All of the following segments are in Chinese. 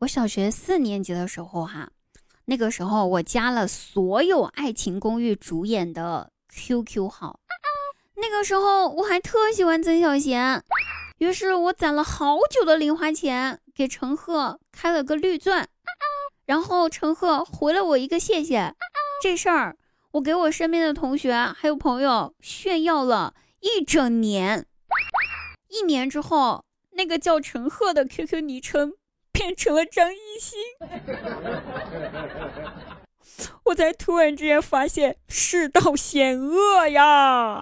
我小学四年级的时候哈，那个时候我加了所有《爱情公寓》主演的 QQ 号。那个时候我还特喜欢曾小贤，于是我攒了好久的零花钱给陈赫开了个绿钻，然后陈赫回了我一个谢谢。这事儿我给我身边的同学还有朋友炫耀了一整年。一年之后，那个叫陈赫的 QQ 昵称。变成了张艺兴，我才突然之间发现世道险恶呀。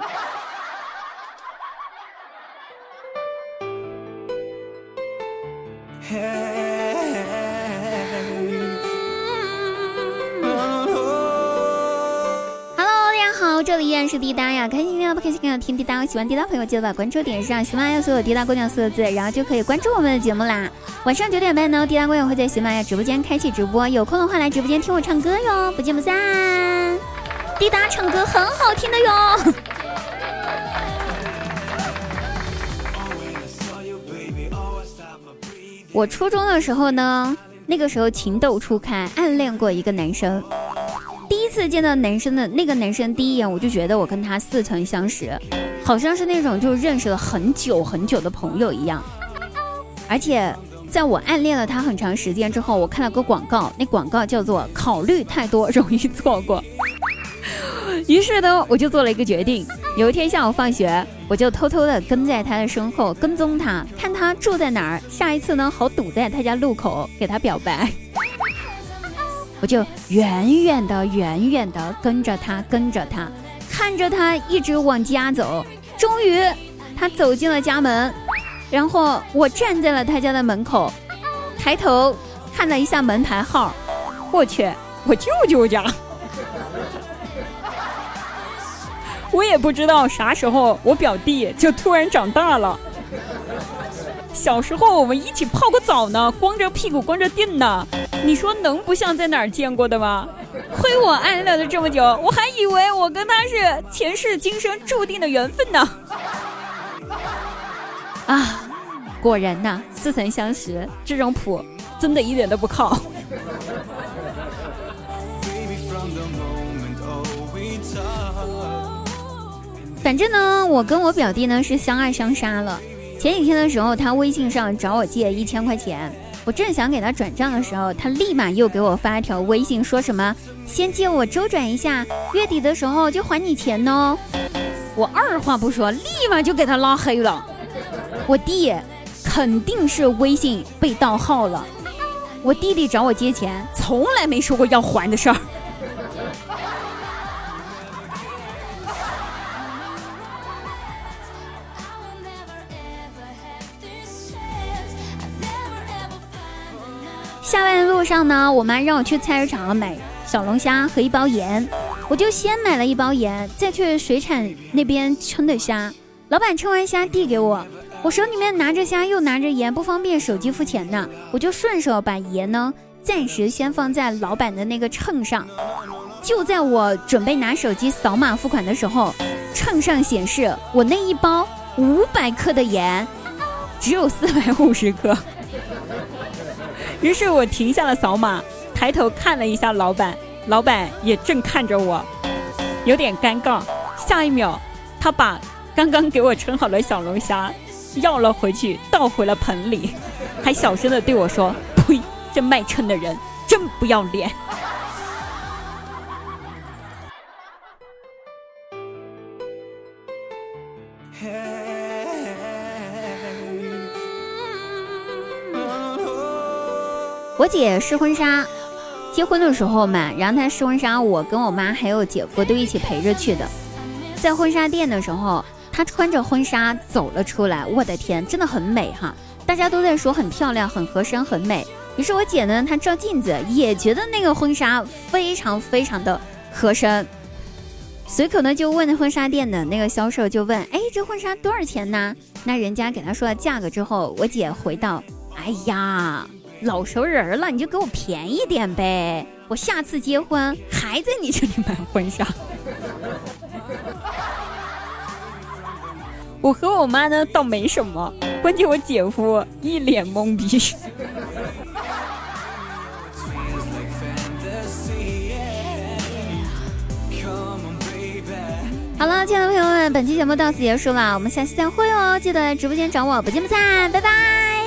这里依然是滴答呀，开心听不开心要听滴答。喜欢滴答朋友记得把关注点上，喜马拉雅所有滴答姑娘四个字，然后就可以关注我们的节目啦。晚上九点半呢，滴答姑娘会在喜马拉雅直播间开启直播，有空的话来直播间听我唱歌哟，不见不散。滴答唱歌很好听的哟。我初中的时候呢，那个时候情窦初开，暗恋过一个男生。次见到男生的那个男生，第一眼我就觉得我跟他似曾相识，好像是那种就认识了很久很久的朋友一样。而且在我暗恋了他很长时间之后，我看了个广告，那广告叫做“考虑太多容易错过”。于是呢，我就做了一个决定。有一天下午放学，我就偷偷的跟在他的身后跟踪他，看他住在哪儿，下一次呢好堵在他家路口给他表白。我就远远的、远远的跟着他，跟着他，看着他一直往家走。终于，他走进了家门，然后我站在了他家的门口，抬头看了一下门牌号。我去，我舅舅家。我也不知道啥时候我表弟就突然长大了。小时候我们一起泡过澡呢，光着屁股光着腚呢。你说能不像在哪儿见过的吗？亏我暗恋了这么久，我还以为我跟他是前世今生注定的缘分呢。啊，果然呐，似曾相识这种谱真的一点都不靠。反正呢，我跟我表弟呢是相爱相杀了。前几天的时候，他微信上找我借一千块钱。我正想给他转账的时候，他立马又给我发一条微信，说什么“先借我周转一下，月底的时候就还你钱哦”。我二话不说，立马就给他拉黑了。我弟肯定是微信被盗号了。我弟弟找我借钱，从来没说过要还的事儿。下班的路上呢，我妈让我去菜市场买小龙虾和一包盐，我就先买了一包盐，再去水产那边称的虾。老板称完虾递给我，我手里面拿着虾又拿着盐，不方便手机付钱呢，我就顺手把盐呢暂时先放在老板的那个秤上。就在我准备拿手机扫码付款的时候，秤上显示我那一包五百克的盐只有四百五十克。于是我停下了扫码，抬头看了一下老板，老板也正看着我，有点尴尬。下一秒，他把刚刚给我称好的小龙虾要了回去，倒回了盆里，还小声的对我说：“呸，这卖秤的人真不要脸。”我姐试婚纱，结婚的时候嘛，然后她试婚纱，我跟我妈还有姐夫都一起陪着去的。在婚纱店的时候，她穿着婚纱走了出来，我的天，真的很美哈！大家都在说很漂亮、很合身、很美。于是我姐呢，她照镜子也觉得那个婚纱非常非常的合身，随口呢就问婚纱店的那个销售，就问：“哎，这婚纱多少钱呢？”那人家给她说了价格之后，我姐回道：“哎呀。”老熟人了，你就给我便宜点呗。我下次结婚还在你这里买婚纱。我和我妈呢倒没什么，关键我姐夫一脸懵逼。好了，亲爱的朋友们，本期节目到此结束了，我们下期再会哦！记得来直播间找我，不见不散，拜拜。